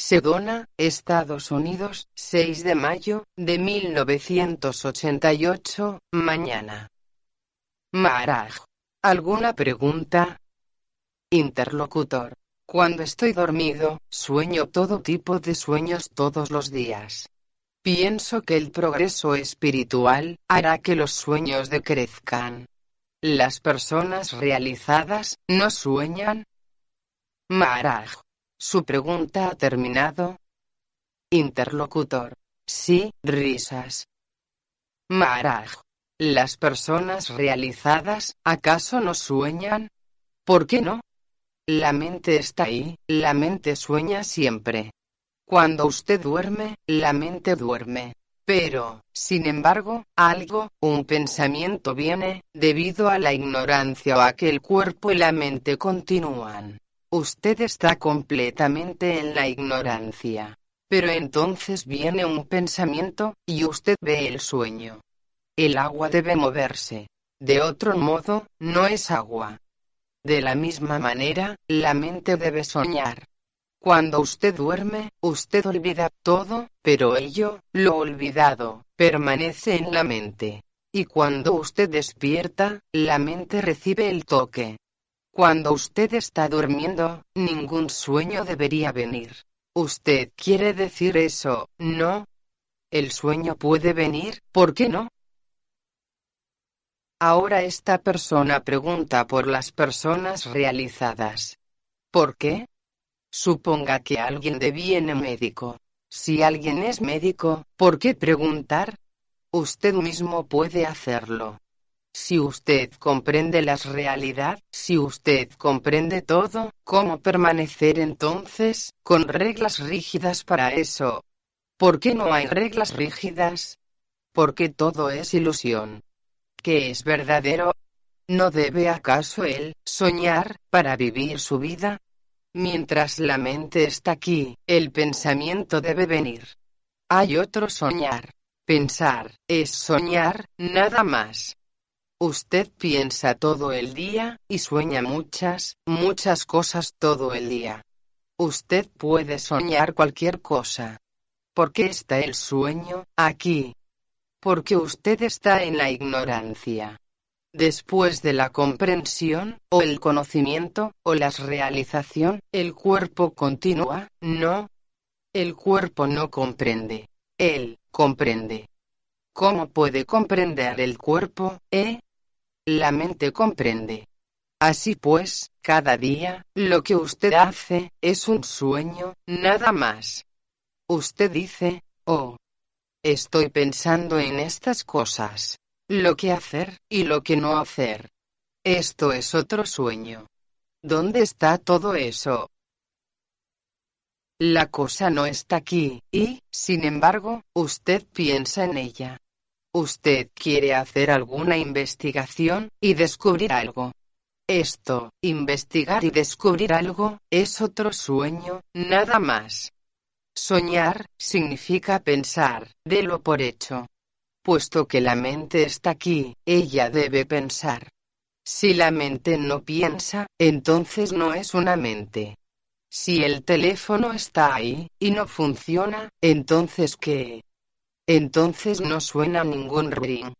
Sedona, Estados Unidos, 6 de mayo de 1988, mañana. Maharaj. ¿Alguna pregunta? Interlocutor. Cuando estoy dormido, sueño todo tipo de sueños todos los días. Pienso que el progreso espiritual hará que los sueños decrezcan. Las personas realizadas no sueñan. Maharaj. ¿Su pregunta ha terminado? Interlocutor. Sí, risas. Maharaj. ¿Las personas realizadas acaso no sueñan? ¿Por qué no? La mente está ahí, la mente sueña siempre. Cuando usted duerme, la mente duerme. Pero, sin embargo, algo, un pensamiento viene, debido a la ignorancia o a que el cuerpo y la mente continúan. Usted está completamente en la ignorancia. Pero entonces viene un pensamiento, y usted ve el sueño. El agua debe moverse. De otro modo, no es agua. De la misma manera, la mente debe soñar. Cuando usted duerme, usted olvida todo, pero ello, lo olvidado, permanece en la mente. Y cuando usted despierta, la mente recibe el toque. Cuando usted está durmiendo, ningún sueño debería venir. Usted quiere decir eso, ¿no? El sueño puede venir, ¿por qué no? Ahora esta persona pregunta por las personas realizadas. ¿Por qué? Suponga que alguien deviene médico. Si alguien es médico, ¿por qué preguntar? Usted mismo puede hacerlo. Si usted comprende la realidad, si usted comprende todo, ¿cómo permanecer entonces, con reglas rígidas para eso? ¿Por qué no hay reglas rígidas? Porque todo es ilusión que es verdadero? ¿No debe acaso él soñar para vivir su vida? Mientras la mente está aquí, el pensamiento debe venir. Hay otro soñar. Pensar es soñar, nada más. Usted piensa todo el día, y sueña muchas, muchas cosas todo el día. Usted puede soñar cualquier cosa. ¿Por qué está el sueño aquí? porque usted está en la ignorancia. Después de la comprensión, o el conocimiento, o la realización, el cuerpo continúa, no. El cuerpo no comprende. Él comprende. ¿Cómo puede comprender el cuerpo, eh? La mente comprende. Así pues, cada día, lo que usted hace, es un sueño, nada más. Usted dice, oh, Estoy pensando en estas cosas. Lo que hacer, y lo que no hacer. Esto es otro sueño. ¿Dónde está todo eso? La cosa no está aquí, y, sin embargo, usted piensa en ella. Usted quiere hacer alguna investigación, y descubrir algo. Esto, investigar y descubrir algo, es otro sueño, nada más. Soñar, significa pensar, de lo por hecho. Puesto que la mente está aquí, ella debe pensar. Si la mente no piensa, entonces no es una mente. Si el teléfono está ahí, y no funciona, entonces ¿qué? Entonces no suena ningún ring.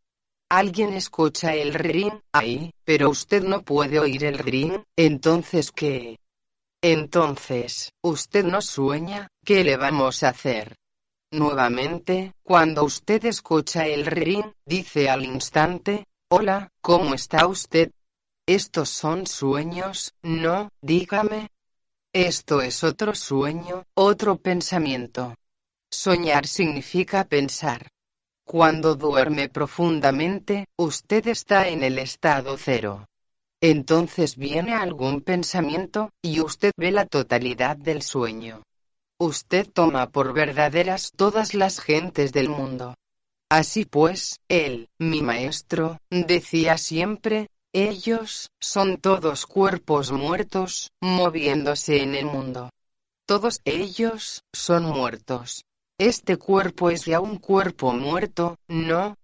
Alguien escucha el ring ahí, pero usted no puede oír el ring, entonces ¿qué? Entonces, usted no sueña, ¿qué le vamos a hacer? Nuevamente, cuando usted escucha el ring, dice al instante, Hola, ¿cómo está usted? Estos son sueños, ¿no? Dígame. Esto es otro sueño, otro pensamiento. Soñar significa pensar. Cuando duerme profundamente, usted está en el estado cero. Entonces viene algún pensamiento, y usted ve la totalidad del sueño. Usted toma por verdaderas todas las gentes del mundo. Así pues, él, mi maestro, decía siempre, ellos, son todos cuerpos muertos, moviéndose en el mundo. Todos ellos, son muertos. Este cuerpo es ya un cuerpo muerto, ¿no?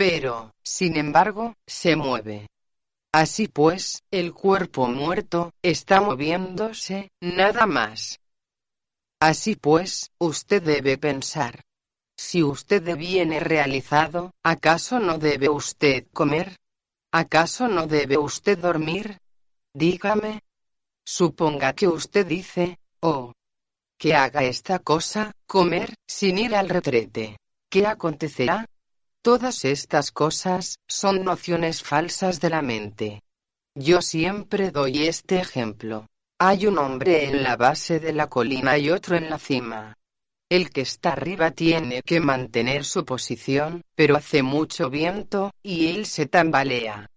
pero, sin embargo, se mueve. Así pues, el cuerpo muerto, está moviéndose, nada más. Así pues, usted debe pensar. Si usted viene realizado, ¿acaso no debe usted comer? ¿Acaso no debe usted dormir? Dígame. Suponga que usted dice, oh, que haga esta cosa, comer, sin ir al retrete. ¿Qué acontecerá? Todas estas cosas son nociones falsas de la mente. Yo siempre doy este ejemplo. Hay un hombre en la base de la colina y otro en la cima. El que está arriba tiene que mantener su posición, pero hace mucho viento, y él se tambalea.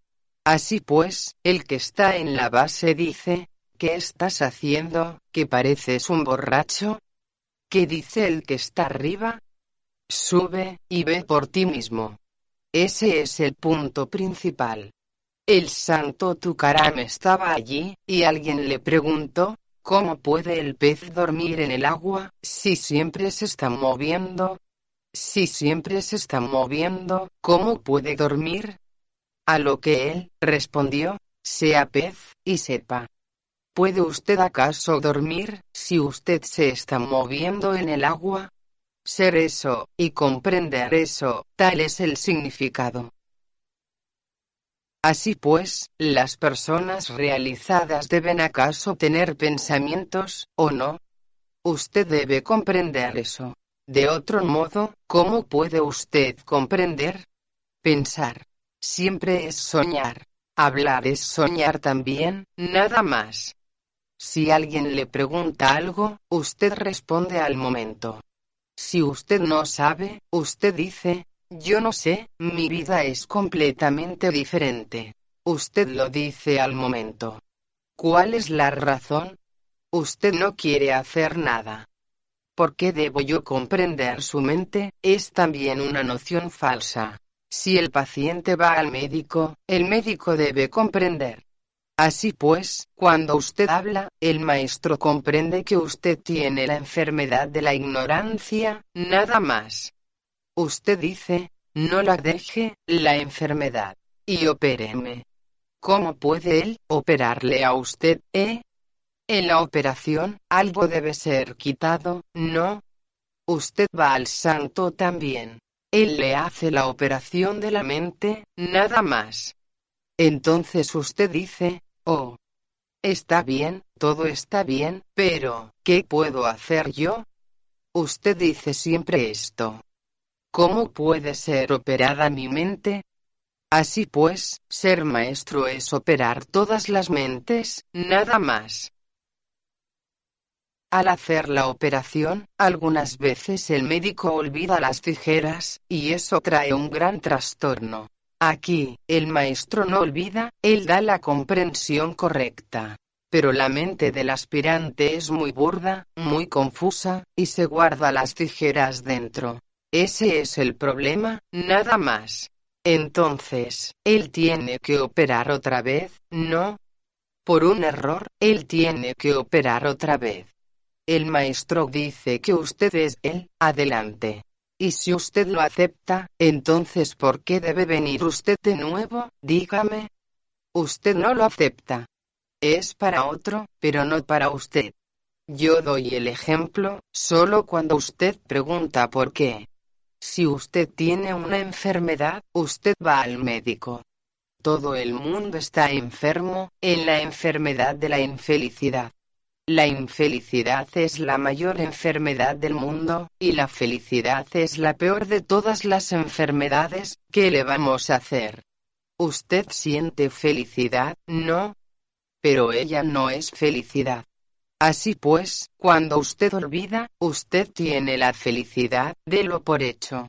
Así pues, el que está en la base dice, ¿qué estás haciendo, que pareces un borracho? ¿Qué dice el que está arriba? Sube, y ve por ti mismo. Ese es el punto principal. El santo Tukaram estaba allí, y alguien le preguntó, ¿cómo puede el pez dormir en el agua, si siempre se está moviendo? Si siempre se está moviendo, ¿cómo puede dormir? A lo que él respondió, sea pez, y sepa. ¿Puede usted acaso dormir, si usted se está moviendo en el agua? Ser eso, y comprender eso, tal es el significado. Así pues, las personas realizadas deben acaso tener pensamientos, ¿o no? Usted debe comprender eso. De otro modo, ¿cómo puede usted comprender? Pensar. Siempre es soñar. Hablar es soñar también, nada más. Si alguien le pregunta algo, usted responde al momento. Si usted no sabe, usted dice, yo no sé, mi vida es completamente diferente. Usted lo dice al momento. ¿Cuál es la razón? Usted no quiere hacer nada. ¿Por qué debo yo comprender su mente? Es también una noción falsa. Si el paciente va al médico, el médico debe comprender. Así pues, cuando usted habla, el maestro comprende que usted tiene la enfermedad de la ignorancia, nada más. Usted dice, no la deje, la enfermedad, y opéreme. ¿Cómo puede él operarle a usted, eh? En la operación, algo debe ser quitado, ¿no? Usted va al santo también. Él le hace la operación de la mente, nada más. Entonces usted dice, oh, está bien, todo está bien, pero, ¿qué puedo hacer yo? Usted dice siempre esto. ¿Cómo puede ser operada mi mente? Así pues, ser maestro es operar todas las mentes, nada más. Al hacer la operación, algunas veces el médico olvida las tijeras, y eso trae un gran trastorno. Aquí, el maestro no olvida, él da la comprensión correcta. Pero la mente del aspirante es muy burda, muy confusa, y se guarda las tijeras dentro. Ese es el problema, nada más. Entonces, él tiene que operar otra vez, ¿no? Por un error, él tiene que operar otra vez. El maestro dice que usted es él, adelante. Y si usted lo acepta, entonces ¿por qué debe venir usted de nuevo? Dígame. Usted no lo acepta. Es para otro, pero no para usted. Yo doy el ejemplo, solo cuando usted pregunta por qué. Si usted tiene una enfermedad, usted va al médico. Todo el mundo está enfermo, en la enfermedad de la infelicidad. La infelicidad es la mayor enfermedad del mundo, y la felicidad es la peor de todas las enfermedades, ¿qué le vamos a hacer? Usted siente felicidad, ¿no? Pero ella no es felicidad. Así pues, cuando usted olvida, usted tiene la felicidad, de lo por hecho.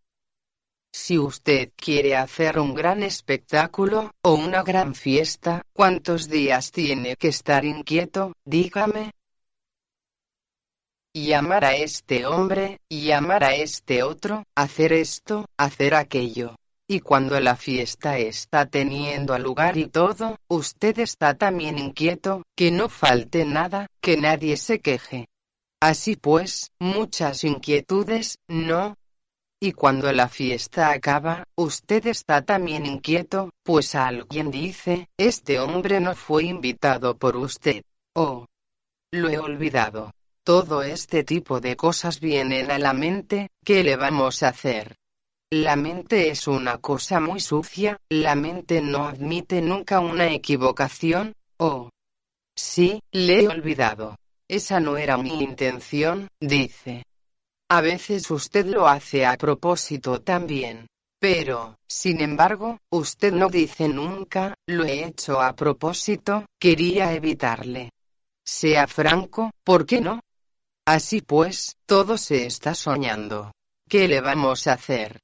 Si usted quiere hacer un gran espectáculo, o una gran fiesta, ¿cuántos días tiene que estar inquieto? Dígame. Llamar a este hombre, llamar a este otro, hacer esto, hacer aquello. Y cuando la fiesta está teniendo lugar y todo, usted está también inquieto, que no falte nada, que nadie se queje. Así pues, muchas inquietudes, ¿no? Y cuando la fiesta acaba, usted está también inquieto, pues alguien dice, este hombre no fue invitado por usted. Oh. Lo he olvidado. Todo este tipo de cosas vienen a la mente, ¿qué le vamos a hacer? La mente es una cosa muy sucia, la mente no admite nunca una equivocación, oh. Sí, le he olvidado. Esa no era mi intención, dice. A veces usted lo hace a propósito también. Pero, sin embargo, usted no dice nunca, lo he hecho a propósito, quería evitarle. Sea franco, ¿por qué no? Así pues, todo se está soñando. ¿Qué le vamos a hacer?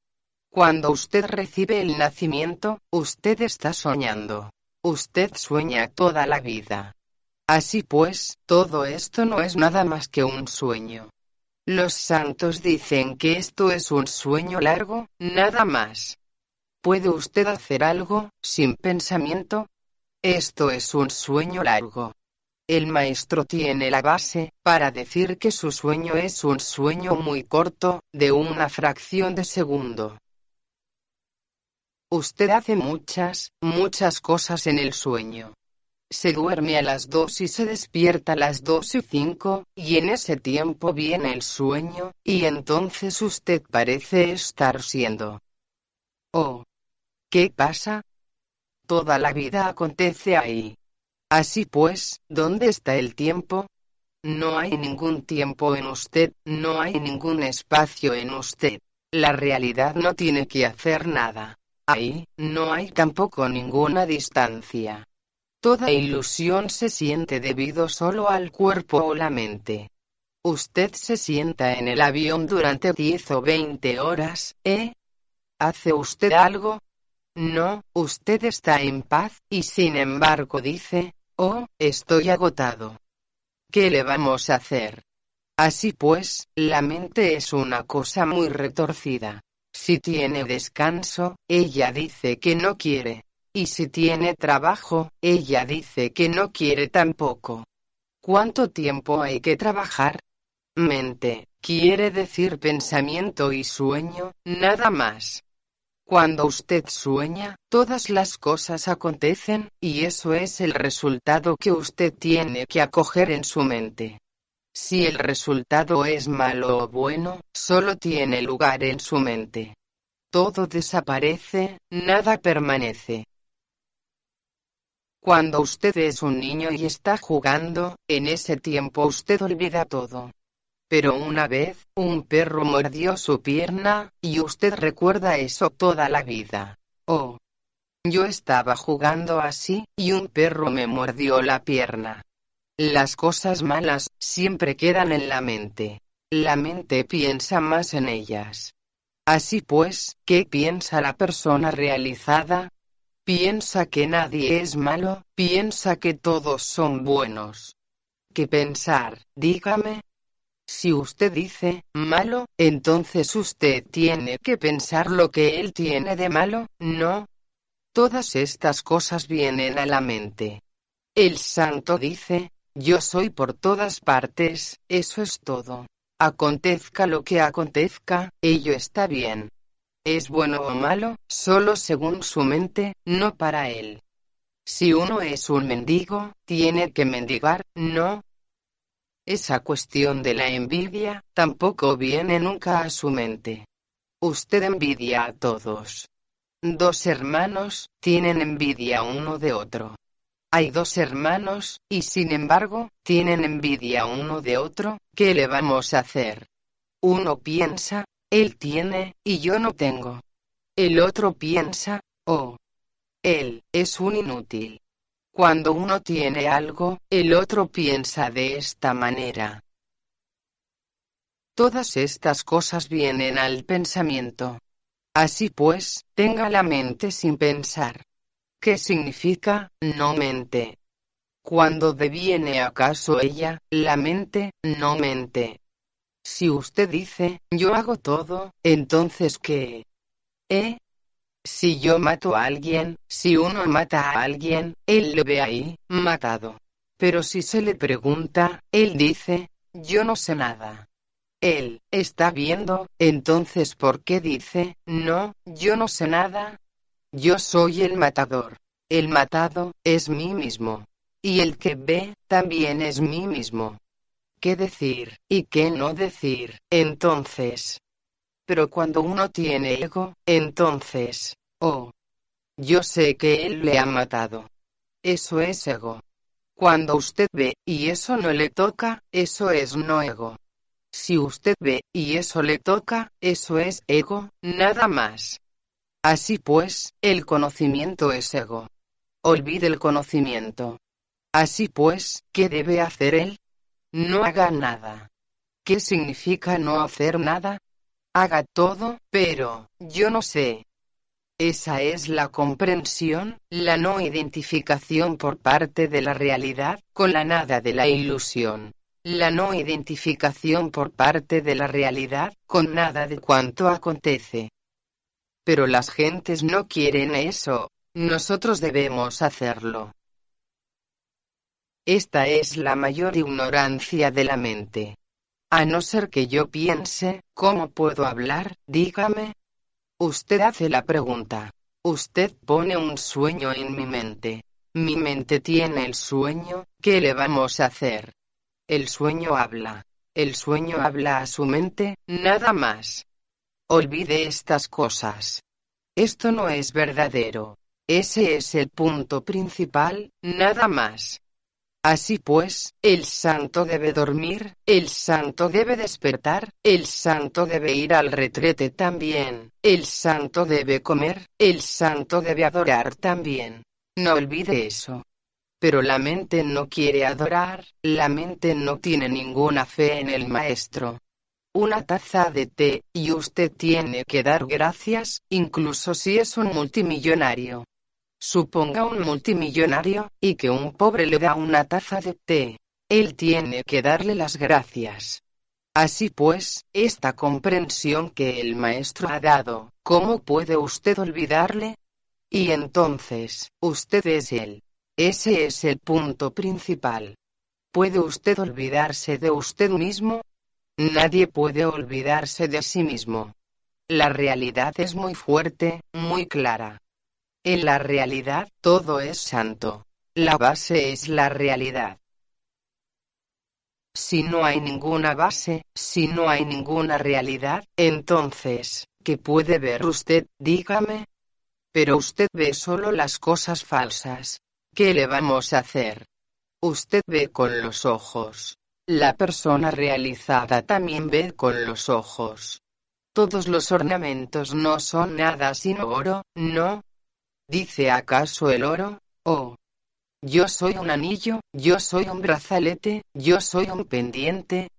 Cuando usted recibe el nacimiento, usted está soñando. Usted sueña toda la vida. Así pues, todo esto no es nada más que un sueño. Los santos dicen que esto es un sueño largo, nada más. ¿Puede usted hacer algo, sin pensamiento? Esto es un sueño largo. El maestro tiene la base, para decir que su sueño es un sueño muy corto, de una fracción de segundo. Usted hace muchas, muchas cosas en el sueño. Se duerme a las dos y se despierta a las dos y cinco, y en ese tiempo viene el sueño, y entonces usted parece estar siendo. Oh. ¿Qué pasa? Toda la vida acontece ahí. Así pues, ¿dónde está el tiempo? No hay ningún tiempo en usted, no hay ningún espacio en usted. La realidad no tiene que hacer nada. Ahí, no hay tampoco ninguna distancia. Toda ilusión se siente debido solo al cuerpo o la mente. Usted se sienta en el avión durante 10 o 20 horas, ¿eh? ¿Hace usted algo? No, usted está en paz, y sin embargo dice, Oh, estoy agotado. ¿Qué le vamos a hacer? Así pues, la mente es una cosa muy retorcida. Si tiene descanso, ella dice que no quiere. Y si tiene trabajo, ella dice que no quiere tampoco. ¿Cuánto tiempo hay que trabajar? Mente, quiere decir pensamiento y sueño, nada más. Cuando usted sueña, todas las cosas acontecen, y eso es el resultado que usted tiene que acoger en su mente. Si el resultado es malo o bueno, solo tiene lugar en su mente. Todo desaparece, nada permanece. Cuando usted es un niño y está jugando, en ese tiempo usted olvida todo. Pero una vez, un perro mordió su pierna, y usted recuerda eso toda la vida. Oh. Yo estaba jugando así, y un perro me mordió la pierna. Las cosas malas, siempre quedan en la mente. La mente piensa más en ellas. Así pues, ¿qué piensa la persona realizada? Piensa que nadie es malo, piensa que todos son buenos. ¿Qué pensar? Dígame, si usted dice, malo, entonces usted tiene que pensar lo que él tiene de malo, ¿no? Todas estas cosas vienen a la mente. El santo dice, yo soy por todas partes, eso es todo. Acontezca lo que acontezca, ello está bien. Es bueno o malo, solo según su mente, no para él. Si uno es un mendigo, tiene que mendigar, no, esa cuestión de la envidia, tampoco viene nunca a su mente. Usted envidia a todos. Dos hermanos, tienen envidia uno de otro. Hay dos hermanos, y sin embargo, tienen envidia uno de otro, ¿qué le vamos a hacer? Uno piensa, él tiene, y yo no tengo. El otro piensa, oh, él, es un inútil. Cuando uno tiene algo, el otro piensa de esta manera. Todas estas cosas vienen al pensamiento. Así pues, tenga la mente sin pensar. ¿Qué significa, no mente? Cuando deviene acaso ella, la mente, no mente. Si usted dice, yo hago todo, entonces ¿qué? ¿Eh? Si yo mato a alguien, si uno mata a alguien, él lo ve ahí, matado. Pero si se le pregunta, él dice, yo no sé nada. Él, está viendo, entonces ¿por qué dice, no, yo no sé nada? Yo soy el matador. El matado, es mí mismo. Y el que ve, también es mí mismo. qué decir, y qué no decir, entonces. Pero cuando uno tiene ego, entonces, oh, yo sé que él le ha matado. Eso es ego. Cuando usted ve, y eso no le toca, eso es no ego. Si usted ve, y eso le toca, eso es ego, nada más. Así pues, el conocimiento es ego. Olvide el conocimiento. Así pues, ¿qué debe hacer él? No haga nada. ¿Qué significa no hacer nada? Haga todo, pero, yo no sé. Esa es la comprensión, la no identificación por parte de la realidad, con la nada de la ilusión. La no identificación por parte de la realidad, con nada de cuanto acontece. Pero las gentes no quieren eso, nosotros debemos hacerlo. Esta es la mayor ignorancia de la mente. A no ser que yo piense, ¿cómo puedo hablar? Dígame. Usted hace la pregunta. Usted pone un sueño en mi mente. Mi mente tiene el sueño, ¿qué le vamos a hacer? El sueño habla. El sueño habla a su mente, nada más. Olvide estas cosas. Esto no es verdadero. Ese es el punto principal, nada más. Así pues, el santo debe dormir, el santo debe despertar, el santo debe ir al retrete también, el santo debe comer, el santo debe adorar también. No olvide eso. Pero la mente no quiere adorar, la mente no tiene ninguna fe en el maestro. Una taza de té, y usted tiene que dar gracias, incluso si es un multimillonario. Suponga un multimillonario, y que un pobre le da una taza de té. Él tiene que darle las gracias. Así pues, esta comprensión que el maestro ha dado, ¿cómo puede usted olvidarle? Y entonces, usted es él. Ese es el punto principal. ¿Puede usted olvidarse de usted mismo? Nadie puede olvidarse de sí mismo. La realidad es muy fuerte, muy clara. En la realidad, todo es santo. La base es la realidad. Si no hay ninguna base, si no hay ninguna realidad, entonces, ¿qué puede ver usted? Dígame. Pero usted ve solo las cosas falsas. ¿Qué le vamos a hacer? Usted ve con los ojos. La persona realizada también ve con los ojos. Todos los ornamentos no son nada sino oro, no, ¿Dice acaso el oro? Oh. Yo soy un anillo, yo soy un brazalete, yo soy un pendiente.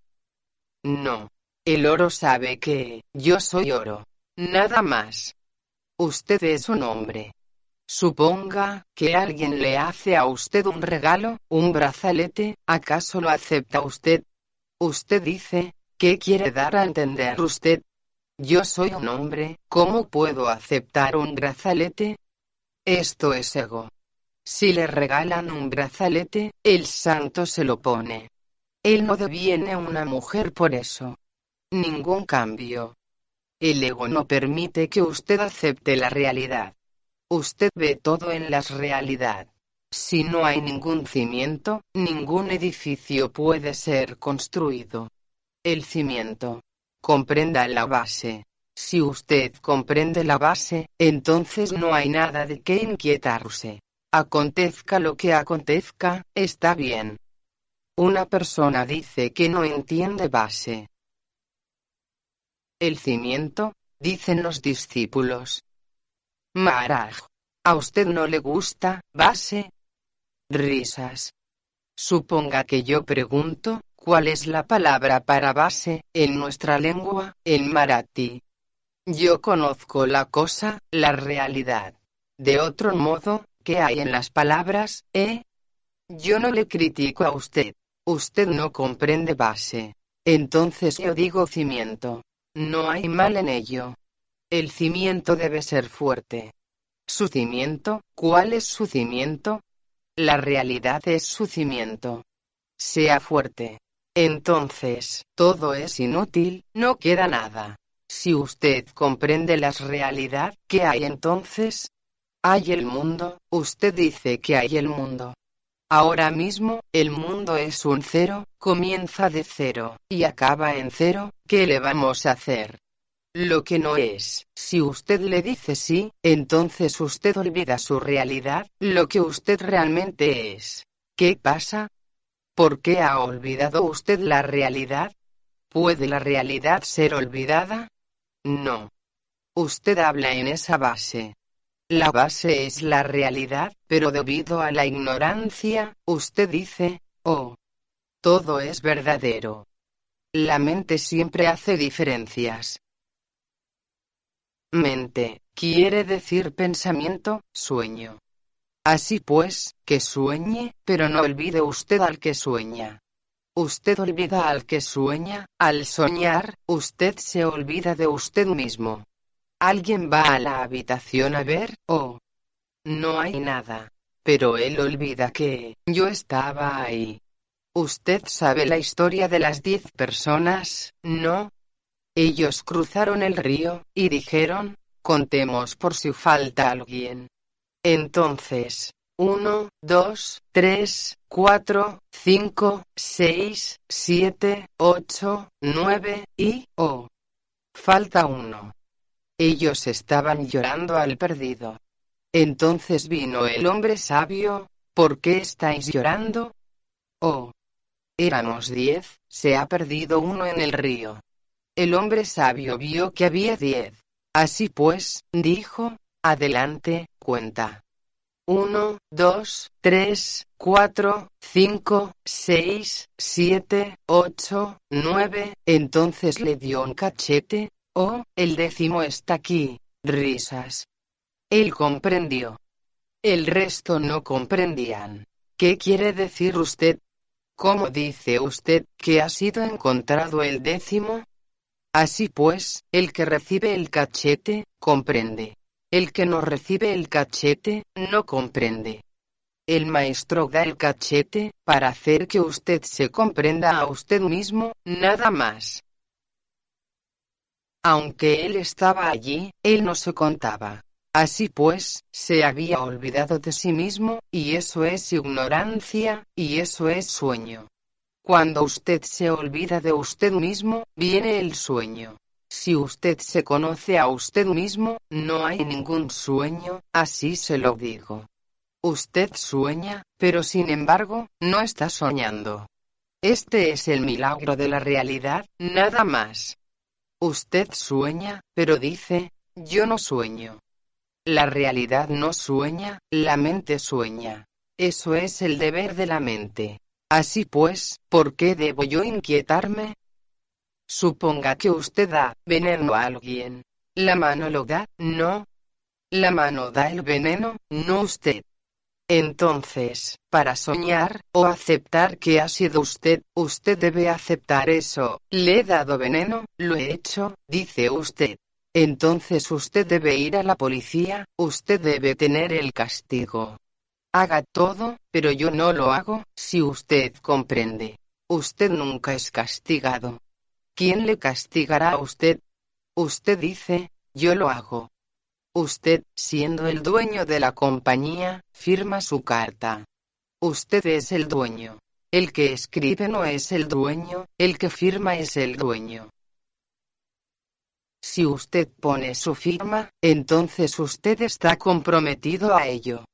No. El oro sabe que, yo soy oro. Nada más. Usted es un hombre. Suponga que alguien le hace a usted un regalo, un brazalete, ¿acaso lo acepta usted? Usted dice, ¿qué quiere dar a entender usted? Yo soy un hombre, ¿cómo puedo aceptar un brazalete? Esto es ego. Si le regalan un brazalete, el santo se lo pone. Él no deviene una mujer por eso. Ningún cambio. El ego no permite que usted acepte la realidad. Usted ve todo en la realidad. Si no hay ningún cimiento, ningún edificio puede ser construido. El cimiento. Comprenda la base. Si usted comprende la base, entonces no hay nada de qué inquietarse. Acontezca lo que acontezca, está bien. Una persona dice que no entiende base. El cimiento, dicen los discípulos. Maharaj, ¿a usted no le gusta base? Risas. Suponga que yo pregunto, ¿cuál es la palabra para base, en nuestra lengua, en marathi? Yo conozco la cosa, la realidad. De otro modo, ¿qué hay en las palabras, eh? Yo no le critico a usted. Usted no comprende base. Entonces yo digo cimiento. No hay mal en ello. El cimiento debe ser fuerte. ¿Su cimiento? ¿Cuál es su cimiento? La realidad es su cimiento. Sea fuerte. Entonces, todo es inútil, no queda nada. Si usted comprende la realidad, ¿qué hay entonces? Hay el mundo, usted dice que hay el mundo. Ahora mismo, el mundo es un cero, comienza de cero, y acaba en cero, ¿qué le vamos a hacer? Lo que no es, si usted le dice sí, entonces usted olvida su realidad, lo que usted realmente es. ¿Qué pasa? ¿Por qué ha olvidado usted la realidad? ¿Puede la realidad ser olvidada? No. Usted habla en esa base. La base es la realidad, pero debido a la ignorancia, usted dice, oh, todo es verdadero. La mente siempre hace diferencias. Mente, quiere decir pensamiento, sueño. Así pues, que sueñe, pero no olvide usted al que sueña. Usted olvida al que sueña, al soñar, usted se olvida de usted mismo. Alguien va a la habitación a ver, oh, no hay nada. Pero él olvida que yo estaba ahí. Usted sabe la historia de las diez personas, ¿no? Ellos cruzaron el río, y dijeron, contemos por si falta alguien. Entonces, uno, dos, tres, cuatro, cinco, seis, siete, ocho, nueve, y, oh, falta uno. Ellos estaban llorando al perdido. Entonces vino el hombre sabio, ¿por qué estáis llorando? Oh, éramos diez, se ha perdido uno en el río. El hombre sabio vio que había diez. Así pues, dijo, adelante, cuenta. Uno, dos, tres, cuatro, cinco, seis, siete, ocho, nueve. Entonces le dio un cachete. Oh, el décimo está aquí. Risas. Él comprendió. El resto no comprendían. ¿Qué quiere decir usted? ¿Cómo dice usted que ha sido encontrado el décimo? Así pues, el que recibe el cachete, comprende. El que no recibe el cachete, no comprende. El maestro da el cachete, para hacer que usted se comprenda a usted mismo, nada más. Aunque él estaba allí, él no se contaba. Así pues, se había olvidado de sí mismo, y eso es ignorancia, y eso es sueño. Cuando usted se olvida de usted mismo, viene el sueño. Si usted se conoce a usted mismo, no hay ningún sueño, así se lo digo. Usted sueña, pero sin embargo, no está soñando. Este es el milagro de la realidad, nada más. Usted sueña, pero dice, yo no sueño. La realidad no sueña, la mente sueña. Eso es el deber de la mente. Así pues, ¿por qué debo yo inquietarme? Suponga que usted da veneno a alguien. La mano lo da, no. La mano da el veneno, no usted. Entonces, para soñar, o aceptar que ha sido usted, usted debe aceptar eso. Le he dado veneno, lo he hecho, dice usted. Entonces usted debe ir a la policía, usted debe tener el castigo. Haga todo, pero yo no lo hago, si usted comprende. Usted nunca es castigado. ¿Quién le castigará a usted? Usted dice, yo lo hago. Usted, siendo el dueño de la compañía, firma su carta. Usted es el dueño. El que escribe no es el dueño, el que firma es el dueño. Si usted pone su firma, entonces usted está comprometido a ello.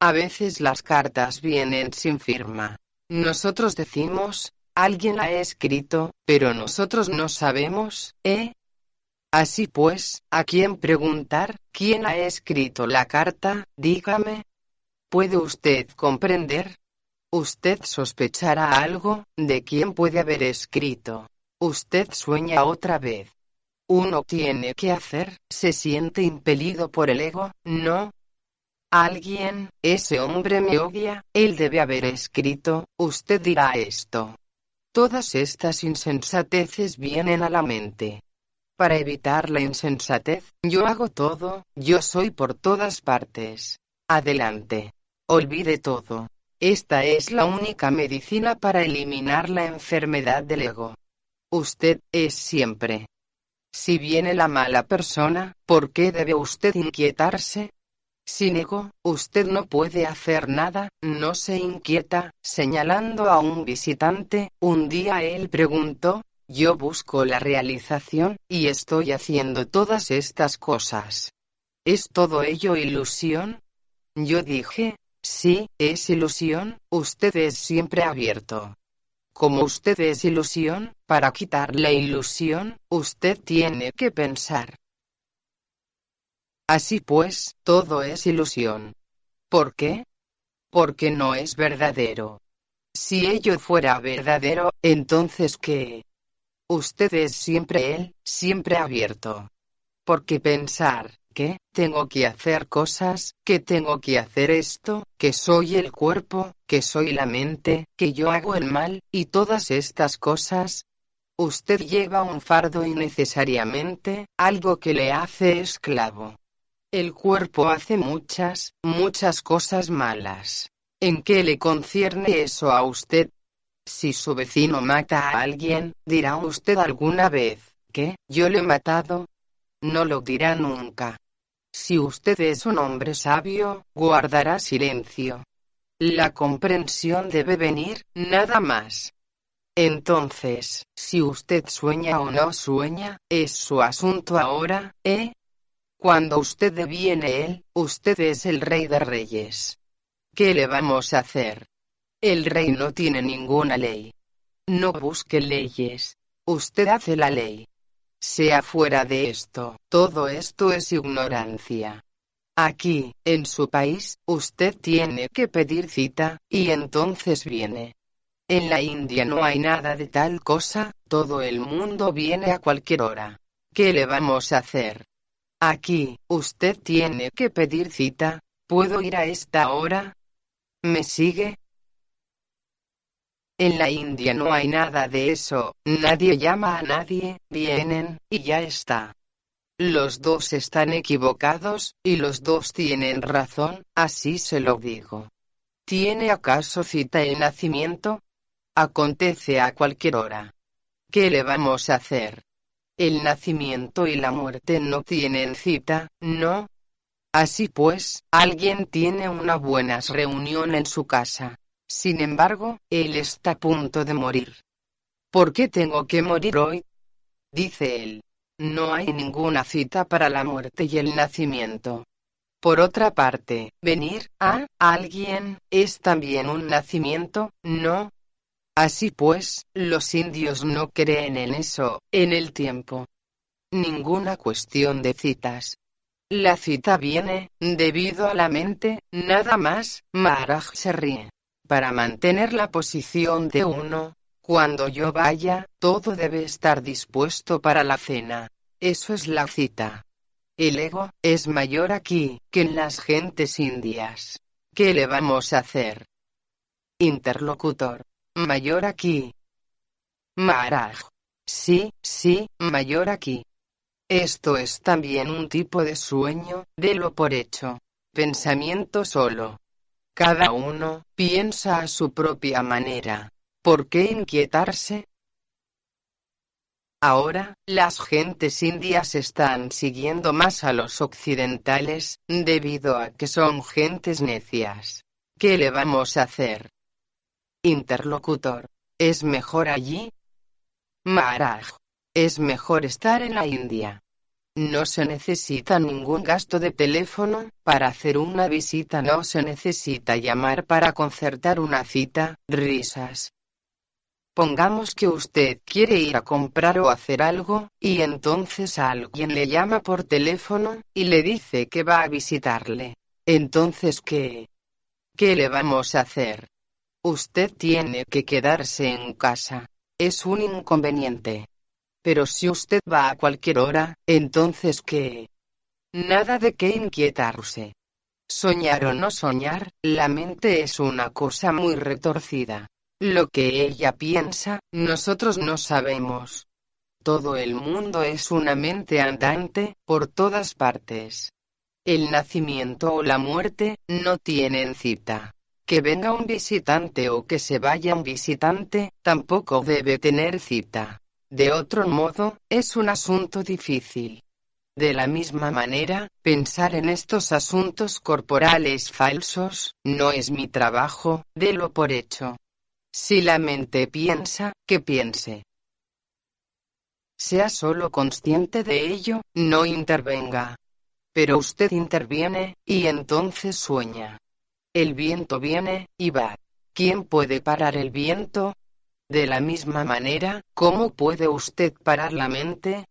A veces las cartas vienen sin firma. Nosotros decimos, alguien ha escrito, pero nosotros no sabemos, ¿eh? Así pues, ¿a quién preguntar? ¿Quién ha escrito la carta? Dígame. ¿Puede usted comprender? Usted sospechará algo, de quién puede haber escrito. Usted sueña otra vez. Uno tiene que hacer, se siente impelido por el ego, ¿no? Alguien, ese hombre me odia, él debe haber escrito, usted dirá esto. Todas estas insensateces vienen a la mente. Para evitar la insensatez, yo hago todo, yo soy por todas partes. Adelante. Olvide todo. Esta es la única medicina para eliminar la enfermedad del ego. Usted es siempre. Si viene la mala persona, ¿por qué debe usted inquietarse? Sin ego, usted no puede hacer nada, no se inquieta, señalando a un visitante, un día él preguntó, yo busco la realización, y estoy haciendo todas estas cosas. ¿Es todo ello ilusión? Yo dije, sí, es ilusión, usted es siempre abierto. Como usted es ilusión, para quitar la ilusión, usted tiene que pensar. Así pues, todo es ilusión. ¿Por qué? Porque no es verdadero. Si ello fuera verdadero, entonces ¿qué? Usted es siempre él, siempre abierto. Porque pensar, que tengo que hacer cosas, que tengo que hacer esto, que soy el cuerpo, que soy la mente, que yo hago el mal, y todas estas cosas, usted lleva un fardo innecesariamente, algo que le hace esclavo. El cuerpo hace muchas, muchas cosas malas. ¿En qué le concierne eso a usted? Si su vecino mata a alguien, dirá usted alguna vez, que yo le he matado. No lo dirá nunca. Si usted es un hombre sabio, guardará silencio. La comprensión debe venir, nada más. Entonces, si usted sueña o no sueña, es su asunto ahora, ¿eh? Cuando usted deviene él, usted es el rey de reyes. ¿Qué le vamos a hacer? El rey no tiene ninguna ley. No busque leyes. Usted hace la ley. Sea fuera de esto, todo esto es ignorancia. Aquí, en su país, usted tiene que pedir cita, y entonces viene. En la India no hay nada de tal cosa, todo el mundo viene a cualquier hora. ¿Qué le vamos a hacer? Aquí, usted tiene que pedir cita. ¿Puedo ir a esta hora? ¿Me sigue? En la India no hay nada de eso, nadie llama a nadie, vienen, y ya está. Los dos están equivocados, y los dos tienen razón, así se lo digo. ¿Tiene acaso cita el nacimiento? Acontece a cualquier hora. ¿Qué le vamos a hacer? El nacimiento y la muerte no tienen cita, ¿no? Así pues, alguien tiene una buena reunión en su casa. Sin embargo, él está a punto de morir. ¿Por qué tengo que morir hoy? Dice él. No hay ninguna cita para la muerte y el nacimiento. Por otra parte, venir a alguien es también un nacimiento, ¿no? Así pues, los indios no creen en eso, en el tiempo. Ninguna cuestión de citas. La cita viene, debido a la mente, nada más, Maharaj se ríe. Para mantener la posición de uno, cuando yo vaya, todo debe estar dispuesto para la cena. Eso es la cita. El ego es mayor aquí que en las gentes indias. ¿Qué le vamos a hacer? Interlocutor mayor aquí. Maharaj. Sí, sí, mayor aquí. Esto es también un tipo de sueño, de lo por hecho. Pensamiento solo. Cada uno piensa a su propia manera. ¿Por qué inquietarse? Ahora, las gentes indias están siguiendo más a los occidentales, debido a que son gentes necias. ¿Qué le vamos a hacer? Interlocutor. ¿Es mejor allí? Maharaj. Es mejor estar en la India. No se necesita ningún gasto de teléfono, para hacer una visita no se necesita llamar para concertar una cita, risas. Pongamos que usted quiere ir a comprar o hacer algo, y entonces alguien le llama por teléfono, y le dice que va a visitarle. Entonces, ¿qué? ¿Qué le vamos a hacer? Usted tiene que quedarse en casa. Es un inconveniente. Pero si usted va a cualquier hora, entonces ¿qué? Nada de qué inquietarse. Soñar o no soñar, la mente es una cosa muy retorcida. Lo que ella piensa, nosotros no sabemos. Todo el mundo es una mente andante, por todas partes. El nacimiento o la muerte, no tienen cita que venga un visitante o que se vaya un visitante, tampoco debe tener cita. De otro modo, es un asunto difícil. De la misma manera, pensar en estos asuntos corporales falsos, no es mi trabajo, délo por hecho. Si la mente piensa, que piense. Sea solo consciente de ello, no intervenga. Pero usted interviene, y entonces sueña. El viento viene, y va. ¿Quién puede parar el viento? De la misma manera, ¿cómo puede usted parar la mente?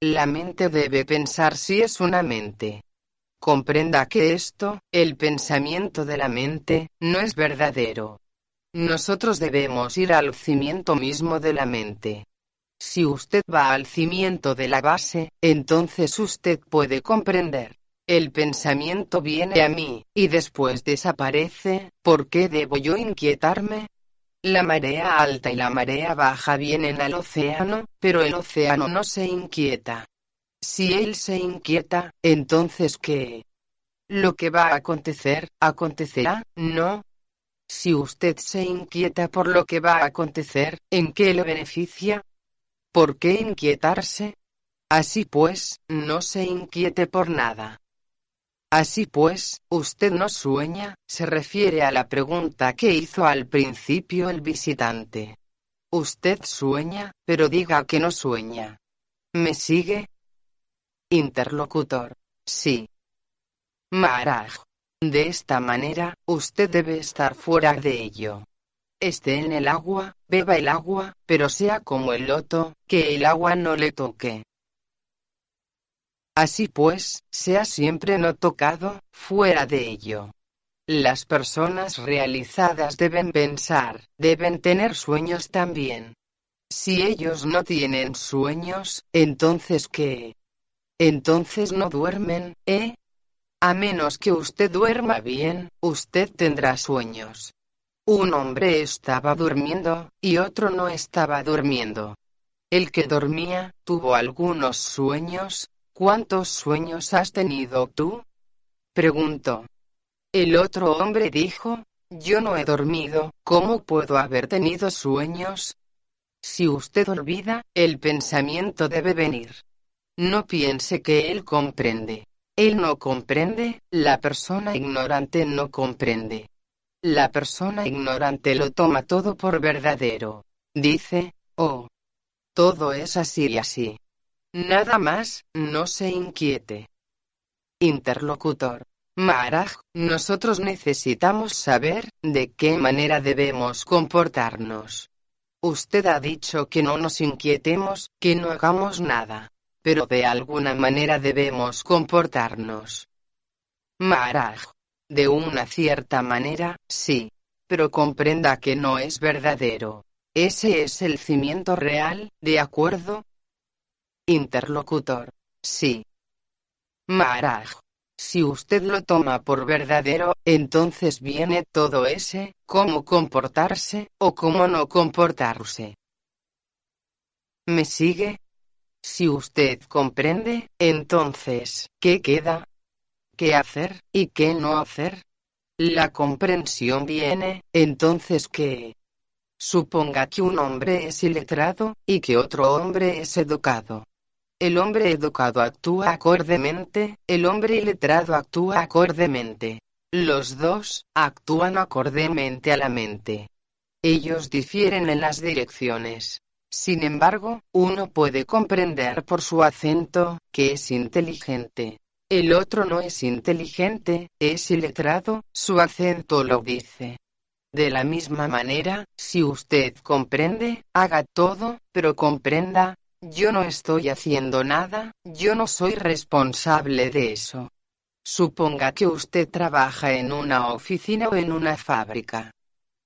La mente debe pensar si es una mente. Comprenda que esto, el pensamiento de la mente, no es verdadero. Nosotros debemos ir al cimiento mismo de la mente. Si usted va al cimiento de la base, entonces usted puede comprender. El pensamiento viene a mí, y después desaparece, ¿por qué debo yo inquietarme? La marea alta y la marea baja vienen al océano, pero el océano no se inquieta. Si él se inquieta, entonces ¿qué? Lo que va a acontecer, acontecerá, ¿no? Si usted se inquieta por lo que va a acontecer, ¿en qué le beneficia? ¿Por qué inquietarse? Así pues, no se inquiete por nada. Así pues, usted no sueña, se refiere a la pregunta que hizo al principio el visitante. Usted sueña, pero diga que no sueña. ¿Me sigue? Interlocutor. Sí. Maharaj. De esta manera, usted debe estar fuera de ello. Esté en el agua, beba el agua, pero sea como el loto, que el agua no le toque. Así pues, sea siempre no tocado, fuera de ello. Las personas realizadas deben pensar, deben tener sueños también. Si ellos no tienen sueños, entonces ¿qué? Entonces no duermen, ¿eh? A menos que usted duerma bien, usted tendrá sueños. Un hombre estaba durmiendo, y otro no estaba durmiendo. El que dormía, tuvo algunos sueños, ¿Cuántos sueños has tenido tú? Preguntó. El otro hombre dijo, yo no he dormido, ¿cómo puedo haber tenido sueños? Si usted olvida, el pensamiento debe venir. No piense que él comprende. Él no comprende, la persona ignorante no comprende. La persona ignorante lo toma todo por verdadero. Dice, oh, todo es así y así. Nada más, no se inquiete. Interlocutor. Maharaj, nosotros necesitamos saber de qué manera debemos comportarnos. Usted ha dicho que no nos inquietemos, que no hagamos nada. Pero de alguna manera debemos comportarnos. Maharaj. De una cierta manera, sí. Pero comprenda que no es verdadero. Ese es el cimiento real, ¿de acuerdo? Interlocutor. Sí. Maharaj. Si usted lo toma por verdadero, entonces viene todo ese, cómo comportarse, o cómo no comportarse. ¿Me sigue? Si usted comprende, entonces, ¿qué queda? ¿Qué hacer, y qué no hacer? La comprensión viene, entonces ¿qué? Suponga que un hombre es iletrado, y que otro hombre es educado. El hombre educado actúa acordemente, el hombre iletrado actúa acordemente. Los dos actúan acordemente a la mente. Ellos difieren en las direcciones. Sin embargo, uno puede comprender por su acento que es inteligente. El otro no es inteligente, es iletrado, su acento lo dice. De la misma manera, si usted comprende, haga todo, pero comprenda, yo no estoy haciendo nada, yo no soy responsable de eso. Suponga que usted trabaja en una oficina o en una fábrica.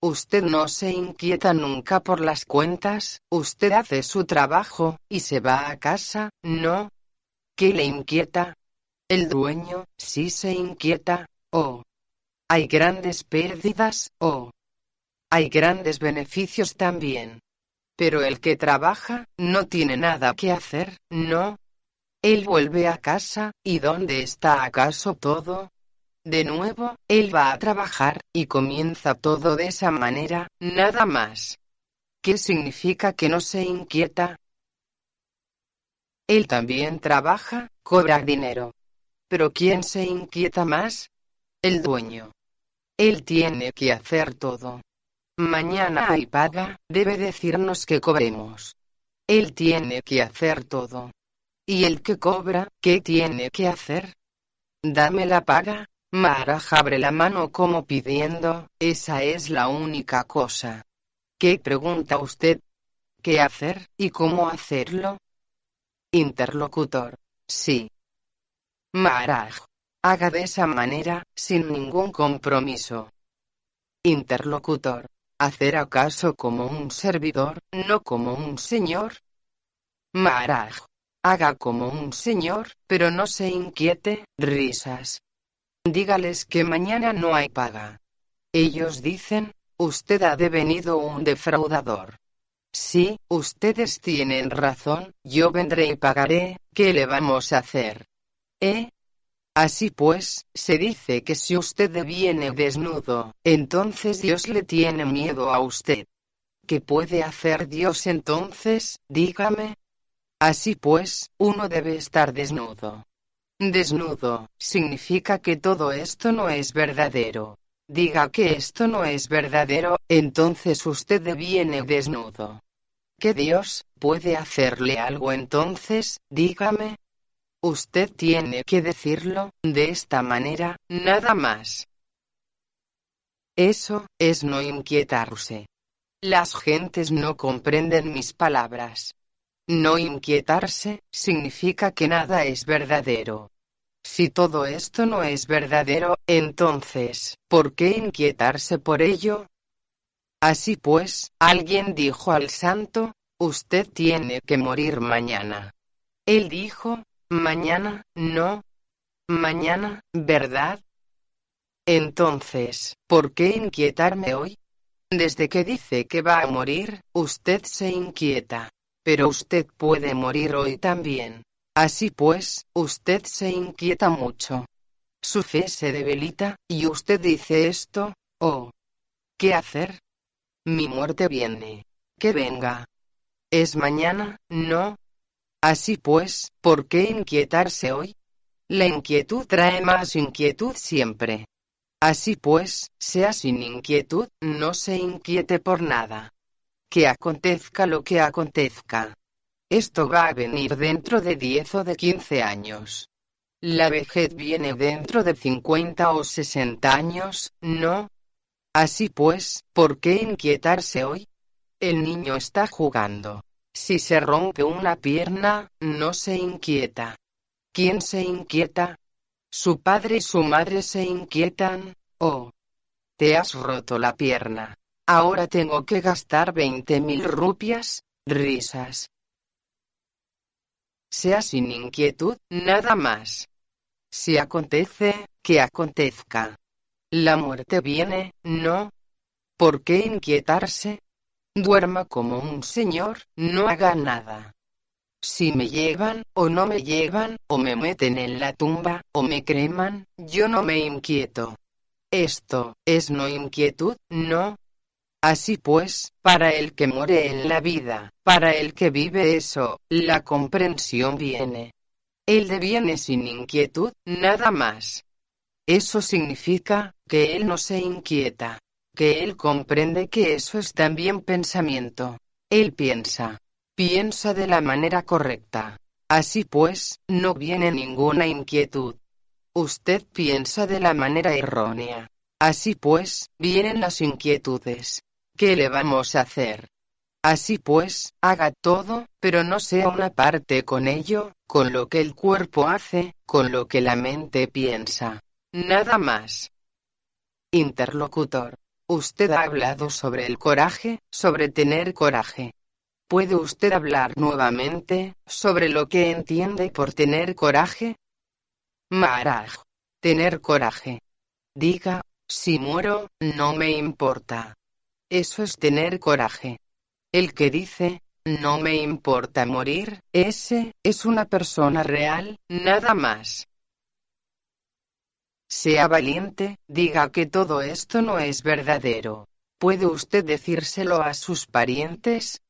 Usted no se inquieta nunca por las cuentas, usted hace su trabajo, y se va a casa, ¿no? ¿Qué le inquieta? El dueño, sí se inquieta, oh. Hay grandes pérdidas, oh. Hay grandes beneficios también. Pero el que trabaja, no tiene nada que hacer, ¿no? Él vuelve a casa, ¿y dónde está acaso todo? De nuevo, él va a trabajar, y comienza todo de esa manera, nada más. ¿Qué significa que no se inquieta? Él también trabaja, cobra dinero. Pero ¿quién se inquieta más? El dueño. Él tiene que hacer todo. Mañana hay paga, debe decirnos que cobremos. Él tiene que hacer todo. ¿Y el que cobra, qué tiene que hacer? Dame la paga. Maraj abre la mano como pidiendo, esa es la única cosa. ¿Qué pregunta usted? ¿Qué hacer y cómo hacerlo? Interlocutor. Sí. Maraj. Haga de esa manera, sin ningún compromiso. Interlocutor. ¿Hacer acaso como un servidor, no como un señor? Maraj. Haga como un señor, pero no se inquiete, risas. Dígales que mañana no hay paga. Ellos dicen, usted ha devenido un defraudador. Sí, ustedes tienen razón, yo vendré y pagaré, ¿qué le vamos a hacer? ¿Eh? Así pues, se dice que si usted viene desnudo, entonces Dios le tiene miedo a usted. ¿Qué puede hacer Dios entonces? Dígame. Así pues, uno debe estar desnudo. Desnudo, significa que todo esto no es verdadero. Diga que esto no es verdadero, entonces usted viene desnudo. ¿Que Dios puede hacerle algo entonces? Dígame. Usted tiene que decirlo, de esta manera, nada más. Eso, es no inquietarse. Las gentes no comprenden mis palabras. No inquietarse, significa que nada es verdadero. Si todo esto no es verdadero, entonces, ¿por qué inquietarse por ello? Así pues, alguien dijo al santo, usted tiene que morir mañana. Él dijo, Mañana, no. Mañana, ¿verdad? Entonces, ¿por qué inquietarme hoy? Desde que dice que va a morir, usted se inquieta. Pero usted puede morir hoy también. Así pues, usted se inquieta mucho. Su fe se debilita, y usted dice esto, oh. ¿Qué hacer? Mi muerte viene. Que venga. ¿Es mañana? No, Así pues, ¿por qué inquietarse hoy? La inquietud trae más inquietud siempre. Así pues, sea sin inquietud, no se inquiete por nada. Que acontezca lo que acontezca. Esto va a venir dentro de 10 o de 15 años. La vejez viene dentro de 50 o 60 años, ¿no? Así pues, ¿por qué inquietarse hoy? El niño está jugando. Si se rompe una pierna, no se inquieta. ¿Quién se inquieta? Su padre y su madre se inquietan. Oh. Te has roto la pierna. Ahora tengo que gastar veinte mil rupias. Risas. Sea sin inquietud, nada más. Si acontece, que acontezca. La muerte viene, ¿no? ¿Por qué inquietarse? Duerma como un señor, no haga nada. Si me llevan, o no me llevan, o me meten en la tumba, o me creman, yo no me inquieto. Esto, es no inquietud, no. Así pues, para el que muere en la vida, para el que vive eso, la comprensión viene. Él deviene sin inquietud, nada más. Eso significa, que él no se inquieta que él comprende que eso es también pensamiento. Él piensa. Piensa de la manera correcta. Así pues, no viene ninguna inquietud. Usted piensa de la manera errónea. Así pues, vienen las inquietudes. ¿Qué le vamos a hacer? Así pues, haga todo, pero no sea una parte con ello, con lo que el cuerpo hace, con lo que la mente piensa. Nada más. Interlocutor. Usted ha hablado sobre el coraje, sobre tener coraje. ¿Puede usted hablar nuevamente, sobre lo que entiende por tener coraje? Maharaj. Tener coraje. Diga, si muero, no me importa. Eso es tener coraje. El que dice, no me importa morir, ese, es una persona real, nada más. Sea valiente, diga que todo esto no es verdadero. ¿Puede usted decírselo a sus parientes?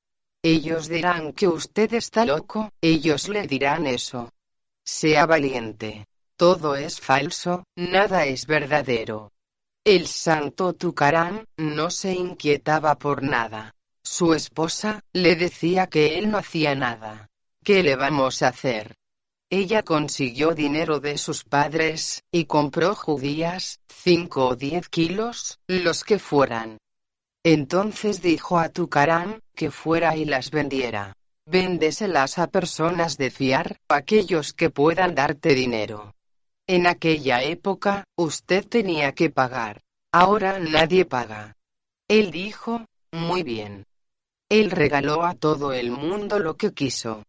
Ellos dirán que usted está loco, ellos le dirán eso. sea valiente. Todo es falso, nada es verdadero. El santo Tucarán no se inquietaba por nada. Su esposa le decía que él no hacía nada. ¿Qué le vamos a hacer? Ella consiguió dinero de sus padres, y compró judías, cinco o diez kilos, los que fueran. Entonces dijo a Tucarán, que fuera y las vendiera. Véndeselas a personas de fiar, aquellos que puedan darte dinero. En aquella época, usted tenía que pagar. Ahora nadie paga. Él dijo, muy bien. Él regaló a todo el mundo lo que quiso.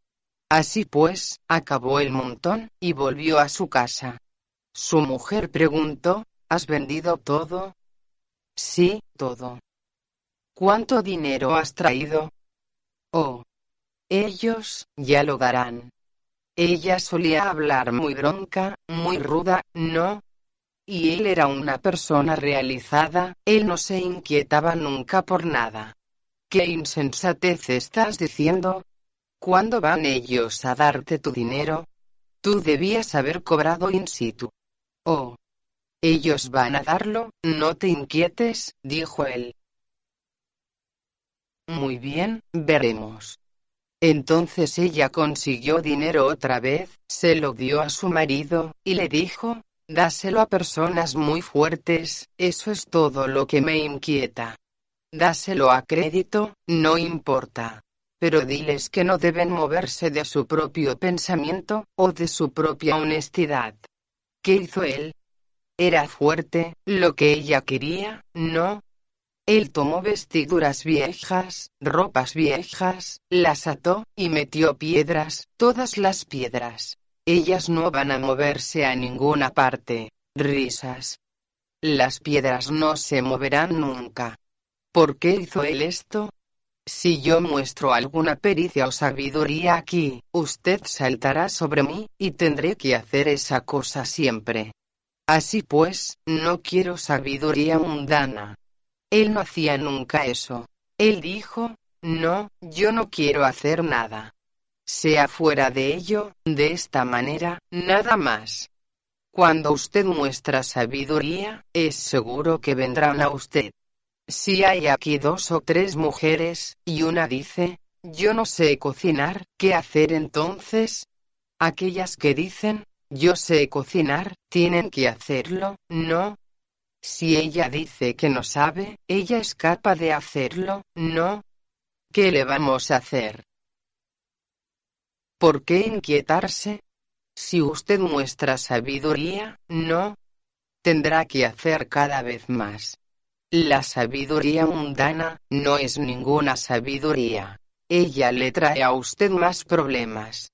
Así pues, acabó el montón, y volvió a su casa. Su mujer preguntó, ¿Has vendido todo? Sí, todo. ¿Cuánto dinero has traído? Oh. Ellos, ya lo darán. Ella solía hablar muy bronca, muy ruda, ¿no? Y él era una persona realizada, él no se inquietaba nunca por nada. ¿Qué insensatez estás diciendo? ¿Cuándo van ellos a darte tu dinero? Tú debías haber cobrado in situ. Oh. Ellos van a darlo, no te inquietes, dijo él. Muy bien, veremos. Entonces ella consiguió dinero otra vez, se lo dio a su marido, y le dijo, dáselo a personas muy fuertes, eso es todo lo que me inquieta. Dáselo a crédito, no importa. Pero diles que no deben moverse de su propio pensamiento, o de su propia honestidad. ¿Qué hizo él? Era fuerte, lo que ella quería, no, él tomó vestiduras viejas, ropas viejas, las ató, y metió piedras, todas las piedras. Ellas no van a moverse a ninguna parte. Risas. Las piedras no se moverán nunca. ¿Por qué hizo él esto? Si yo muestro alguna pericia o sabiduría aquí, usted saltará sobre mí, y tendré que hacer esa cosa siempre. Así pues, no quiero sabiduría mundana. Él no hacía nunca eso. Él dijo, no, yo no quiero hacer nada. Sea fuera de ello, de esta manera, nada más. Cuando usted muestra sabiduría, es seguro que vendrán a usted. Si hay aquí dos o tres mujeres, y una dice, yo no sé cocinar, ¿qué hacer entonces? Aquellas que dicen, yo sé cocinar, tienen que hacerlo, no, si ella dice que no sabe, ella es capaz de hacerlo, ¿no? ¿Qué le vamos a hacer? ¿Por qué inquietarse? Si usted muestra sabiduría, no. Tendrá que hacer cada vez más. La sabiduría mundana no es ninguna sabiduría. Ella le trae a usted más problemas.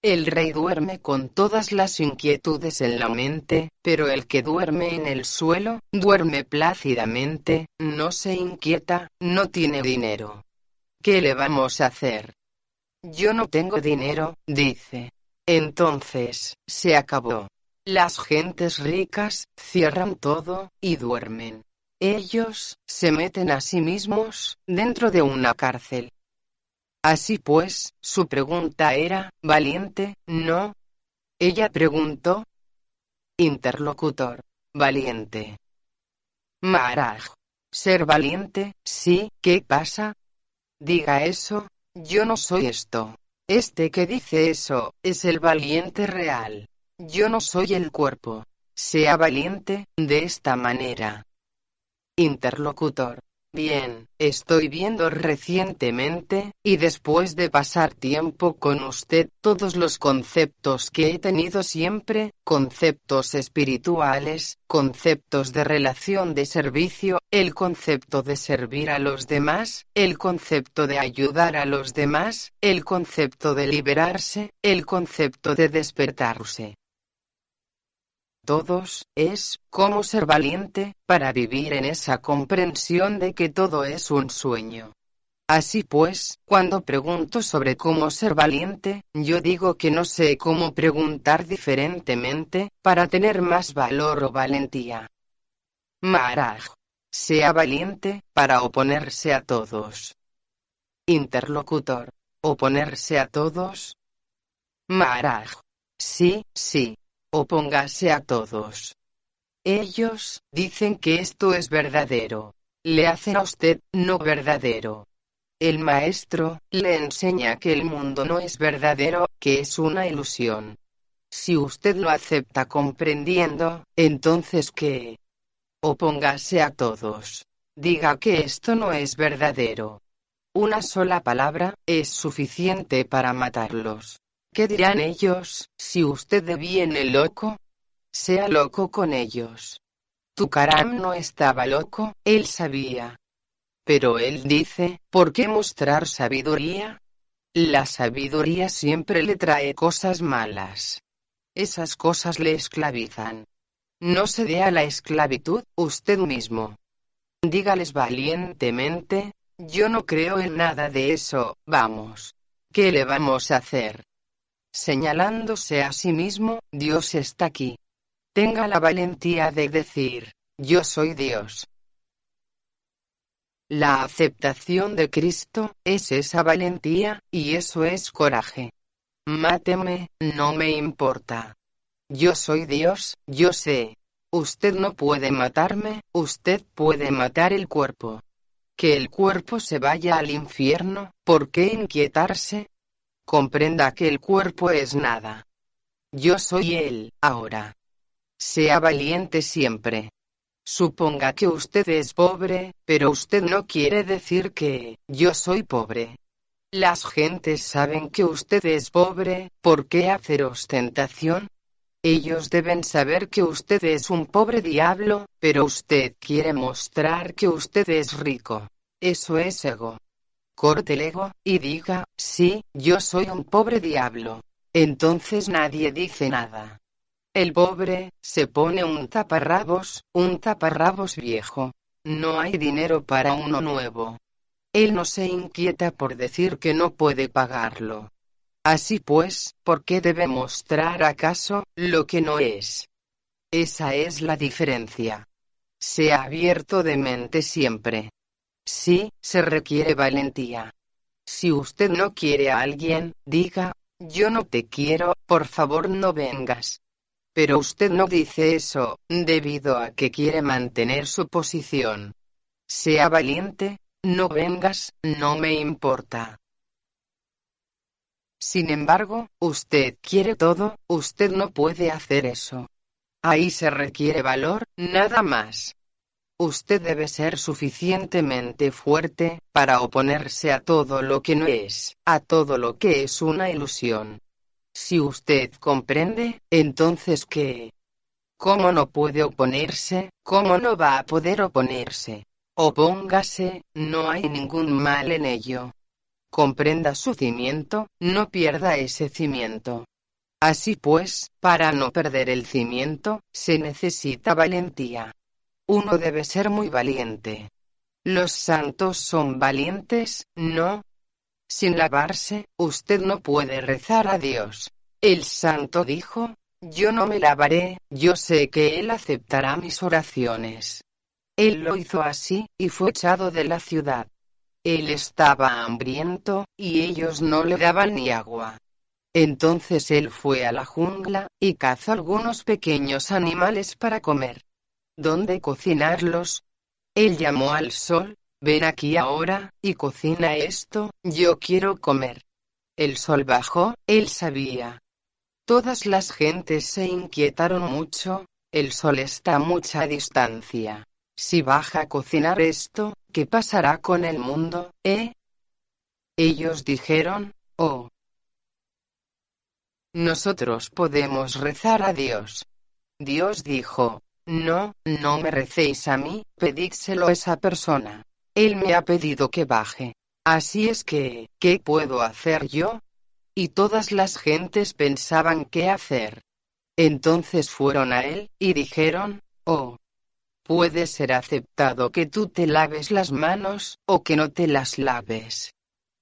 El rey duerme con todas las inquietudes en la mente, pero el que duerme en el suelo, duerme plácidamente, no se inquieta, no tiene dinero. ¿Qué le vamos a hacer? Yo no tengo dinero, dice. Entonces, se acabó. Las gentes ricas, cierran todo, y duermen. Ellos, se meten a sí mismos, dentro de una cárcel. Así pues, su pregunta era, ¿valiente? ¿No? Ella preguntó. Interlocutor. Valiente. Maharaj. Ser valiente, sí, ¿qué pasa? Diga eso, yo no soy esto. Este que dice eso, es el valiente real. Yo no soy el cuerpo. Sea valiente, de esta manera. Interlocutor. Bien, estoy viendo recientemente, y después de pasar tiempo con usted, todos los conceptos que he tenido siempre, conceptos espirituales, conceptos de relación de servicio, el concepto de servir a los demás, el concepto de ayudar a los demás, el concepto de liberarse, el concepto de despertarse todos, es, cómo ser valiente, para vivir en esa comprensión de que todo es un sueño. Así pues, cuando pregunto sobre cómo ser valiente, yo digo que no sé cómo preguntar diferentemente, para tener más valor o valentía. Maharaj. Sea valiente, para oponerse a todos. Interlocutor. ¿Oponerse a todos? Maharaj sí, sí. Opóngase a todos. Ellos dicen que esto es verdadero. Le hacen a usted no verdadero. El maestro le enseña que el mundo no es verdadero, que es una ilusión. Si usted lo acepta comprendiendo, entonces ¿qué? Opóngase a todos. Diga que esto no es verdadero. Una sola palabra es suficiente para matarlos. ¿Qué dirán ellos si usted deviene loco? Sea loco con ellos. Tukaram no estaba loco, él sabía. Pero él dice, ¿por qué mostrar sabiduría? La sabiduría siempre le trae cosas malas. Esas cosas le esclavizan. No se dé a la esclavitud, usted mismo. Dígales valientemente, yo no creo en nada de eso, vamos. ¿Qué le vamos a hacer? Señalándose a sí mismo, Dios está aquí. Tenga la valentía de decir, yo soy Dios. La aceptación de Cristo es esa valentía, y eso es coraje. Máteme, no me importa. Yo soy Dios, yo sé. Usted no puede matarme, usted puede matar el cuerpo que el cuerpo se vaya al infierno, ¿por qué inquietarse? Comprenda que el cuerpo es nada. Yo soy él, ahora. Sea valiente siempre. Suponga que usted es pobre, pero usted no quiere decir que yo soy pobre. Las gentes saben que usted es pobre, ¿por qué hacer ostentación? Ellos deben saber que usted es un pobre diablo, pero usted quiere mostrar que usted es rico. Eso es ego. Corte el ego, y diga, sí, yo soy un pobre diablo. Entonces nadie dice nada. El pobre, se pone un taparrabos, un taparrabos viejo. No hay dinero para uno nuevo. Él no se inquieta por decir que no puede pagarlo. Así pues, ¿por qué debe mostrar acaso lo que no es? Esa es la diferencia. Sea abierto de mente siempre. Sí, se requiere valentía. Si usted no quiere a alguien, diga, yo no te quiero, por favor no vengas. Pero usted no dice eso, debido a que quiere mantener su posición. Sea valiente, no vengas, no me importa. Sin embargo, usted quiere todo, usted no puede hacer eso. Ahí se requiere valor, nada más. Usted debe ser suficientemente fuerte para oponerse a todo lo que no es, a todo lo que es una ilusión. Si usted comprende, entonces ¿qué? ¿Cómo no puede oponerse? ¿Cómo no va a poder oponerse? Opóngase, no hay ningún mal en ello comprenda su cimiento, no pierda ese cimiento. Así pues, para no perder el cimiento, se necesita valentía. Uno debe ser muy valiente. Los santos son valientes, ¿no? Sin lavarse, usted no puede rezar a Dios. El santo dijo, yo no me lavaré, yo sé que Él aceptará mis oraciones. Él lo hizo así, y fue echado de la ciudad. Él estaba hambriento, y ellos no le daban ni agua. Entonces él fue a la jungla, y cazó algunos pequeños animales para comer. ¿Dónde cocinarlos? Él llamó al sol, ven aquí ahora, y cocina esto, yo quiero comer. El sol bajó, él sabía. Todas las gentes se inquietaron mucho, el sol está a mucha distancia. Si baja a cocinar esto, ¿qué pasará con el mundo, eh? Ellos dijeron, oh. Nosotros podemos rezar a Dios. Dios dijo, no, no me recéis a mí, pedídselo a esa persona. Él me ha pedido que baje. Así es que, ¿qué puedo hacer yo? Y todas las gentes pensaban qué hacer. Entonces fueron a él, y dijeron, oh, Puede ser aceptado que tú te laves las manos, o que no te las laves.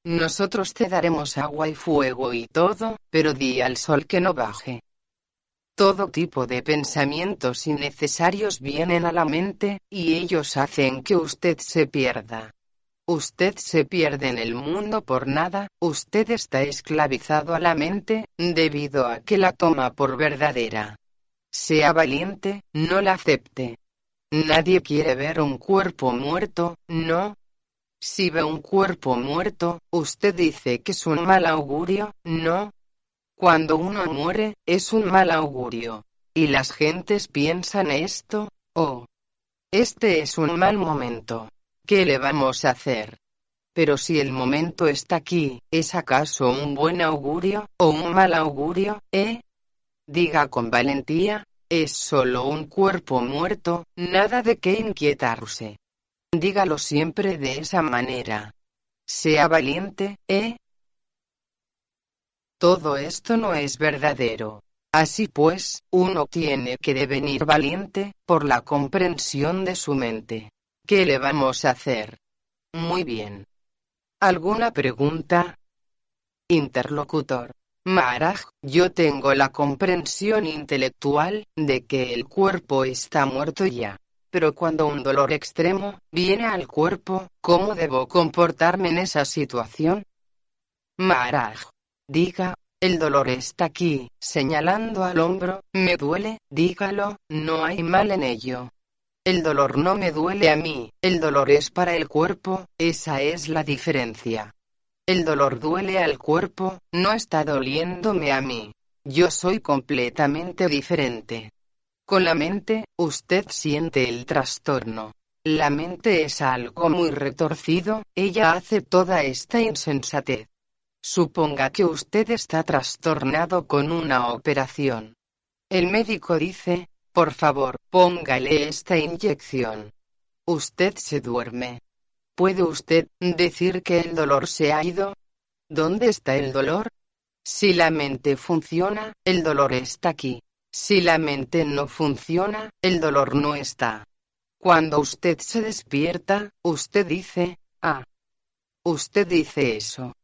Nosotros te daremos agua y fuego y todo, pero di al sol que no baje. Todo tipo de pensamientos innecesarios vienen a la mente, y ellos hacen que usted se pierda. Usted se pierde en el mundo por nada, usted está esclavizado a la mente, debido a que la toma por verdadera. Sea valiente, no la acepte. Nadie quiere ver un cuerpo muerto, no. Si ve un cuerpo muerto, usted dice que es un mal augurio, no. Cuando uno muere, es un mal augurio. Y las gentes piensan esto, oh. Este es un mal momento. ¿Qué le vamos a hacer? Pero si el momento está aquí, ¿es acaso un buen augurio, o un mal augurio, eh? Diga con valentía, es solo un cuerpo muerto, nada de qué inquietarse. Dígalo siempre de esa manera. Sea valiente, ¿eh? Todo esto no es verdadero. Así pues, uno tiene que devenir valiente, por la comprensión de su mente. ¿Qué le vamos a hacer? Muy bien. ¿Alguna pregunta? Interlocutor. Maharaj, yo tengo la comprensión intelectual de que el cuerpo está muerto ya. Pero cuando un dolor extremo viene al cuerpo, ¿cómo debo comportarme en esa situación? Maharaj. Diga, el dolor está aquí, señalando al hombro, me duele, dígalo, no hay mal en ello. El dolor no me duele a mí, el dolor es para el cuerpo, esa es la diferencia. El dolor duele al cuerpo, no está doliéndome a mí. Yo soy completamente diferente. Con la mente, usted siente el trastorno. La mente es algo muy retorcido, ella hace toda esta insensatez. Suponga que usted está trastornado con una operación. El médico dice, por favor, póngale esta inyección. Usted se duerme. ¿Puede usted decir que el dolor se ha ido? ¿Dónde está el dolor? Si la mente funciona, el dolor está aquí. Si la mente no funciona, el dolor no está. Cuando usted se despierta, usted dice, ah. Usted dice eso.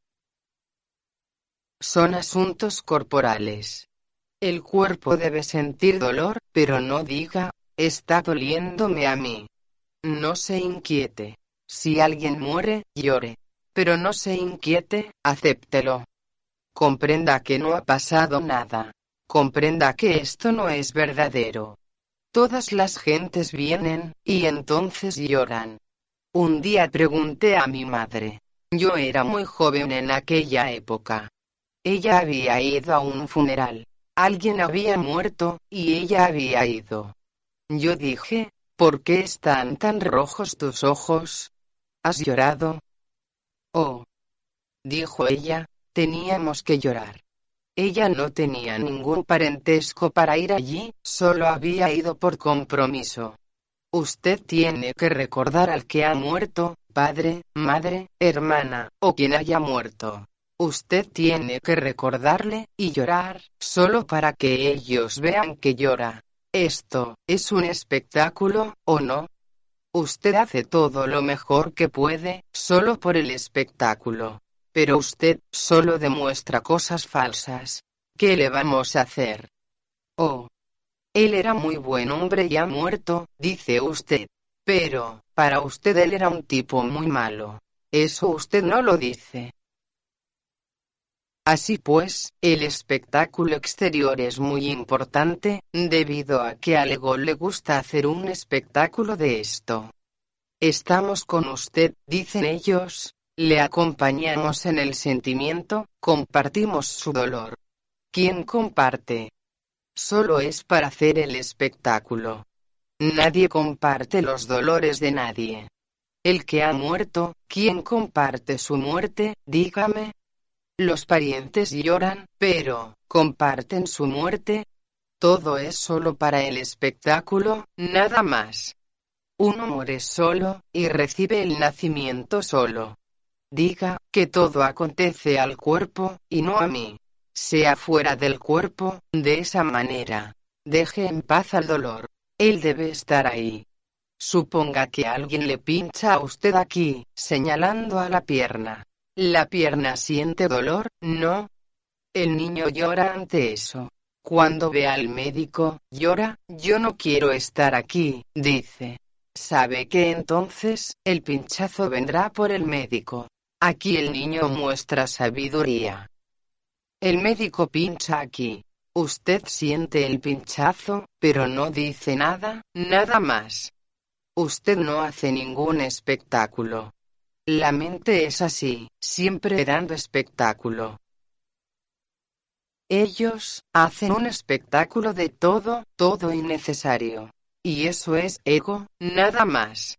Son asuntos corporales. El cuerpo debe sentir dolor, pero no diga, está doliéndome a mí. No se inquiete. Si alguien muere, llore. Pero no se inquiete, acéptelo. Comprenda que no ha pasado nada. Comprenda que esto no es verdadero. Todas las gentes vienen, y entonces lloran. Un día pregunté a mi madre. Yo era muy joven en aquella época. Ella había ido a un funeral. Alguien había muerto, y ella había ido. Yo dije, ¿por qué están tan rojos tus ojos? ¿Has llorado? Oh. Dijo ella, teníamos que llorar. Ella no tenía ningún parentesco para ir allí, solo había ido por compromiso. Usted tiene que recordar al que ha muerto, padre, madre, hermana, o quien haya muerto. Usted tiene que recordarle, y llorar, solo para que ellos vean que llora. Esto, ¿es un espectáculo, o no? Usted hace todo lo mejor que puede, solo por el espectáculo. Pero usted, solo demuestra cosas falsas. ¿Qué le vamos a hacer? Oh. Él era muy buen hombre y ha muerto, dice usted. Pero, para usted él era un tipo muy malo. Eso usted no lo dice. Así pues, el espectáculo exterior es muy importante, debido a que al ego le gusta hacer un espectáculo de esto. Estamos con usted, dicen ellos, le acompañamos en el sentimiento, compartimos su dolor. ¿Quién comparte? Solo es para hacer el espectáculo. Nadie comparte los dolores de nadie. El que ha muerto, ¿quién comparte su muerte? Dígame, los parientes lloran, pero, ¿comparten su muerte? Todo es solo para el espectáculo, nada más. Uno muere solo, y recibe el nacimiento solo. Diga, que todo acontece al cuerpo, y no a mí. Sea fuera del cuerpo, de esa manera. Deje en paz al dolor. Él debe estar ahí. Suponga que alguien le pincha a usted aquí, señalando a la pierna. La pierna siente dolor, ¿no? El niño llora ante eso. Cuando ve al médico, llora, yo no quiero estar aquí, dice. sabe que entonces, el pinchazo vendrá por el médico. Aquí el niño muestra sabiduría. El médico pincha aquí. Usted siente el pinchazo, pero no dice nada, nada más. Usted no hace ningún espectáculo. La mente es así, siempre dando espectáculo. Ellos hacen un espectáculo de todo, todo innecesario. Y eso es ego, nada más.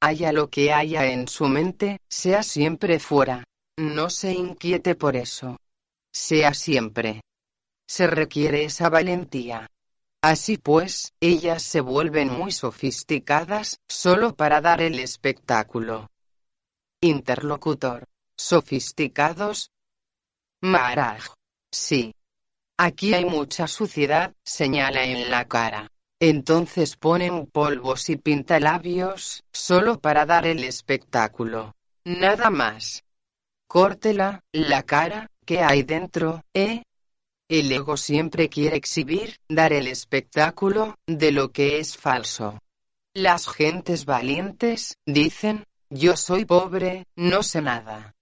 Haya lo que haya en su mente, sea siempre fuera. No se inquiete por eso. Sea siempre. Se requiere esa valentía. Así pues, ellas se vuelven muy sofisticadas, solo para dar el espectáculo. Interlocutor. ¿Sofisticados? Maraj. Sí. Aquí hay mucha suciedad, señala en la cara. Entonces ponen polvos y pintalabios, solo para dar el espectáculo. Nada más. Córtela, la cara, que hay dentro, ¿eh? El ego siempre quiere exhibir, dar el espectáculo, de lo que es falso. Las gentes valientes, dicen, yo soy pobre, no sé nada.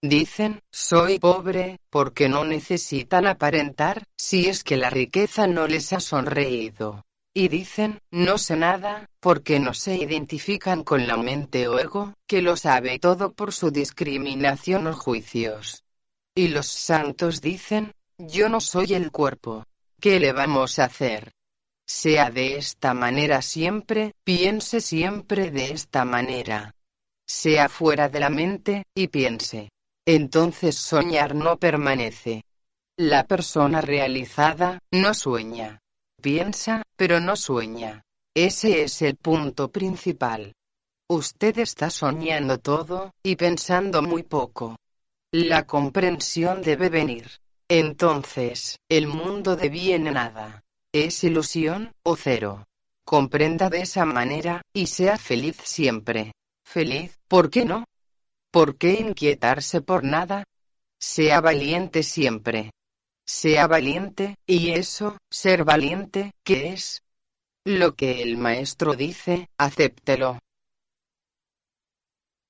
Dicen, soy pobre, porque no necesitan aparentar, si es que la riqueza no les ha sonreído. Y dicen, no sé nada, porque no se identifican con la mente o ego, que lo sabe todo por su discriminación o juicios. Y los santos dicen, yo no soy el cuerpo. ¿Qué le vamos a hacer? Sea de esta manera siempre, piense siempre de esta manera. Sea fuera de la mente, y piense. Entonces soñar no permanece. La persona realizada, no sueña. Piensa, pero no sueña. Ese es el punto principal. Usted está soñando todo, y pensando muy poco. La comprensión debe venir. Entonces, el mundo de bien nada. ¿Es ilusión, o cero? Comprenda de esa manera, y sea feliz siempre. Feliz, ¿por qué no? ¿Por qué inquietarse por nada? Sea valiente siempre. Sea valiente, y eso, ser valiente, ¿qué es? Lo que el maestro dice, acéptelo.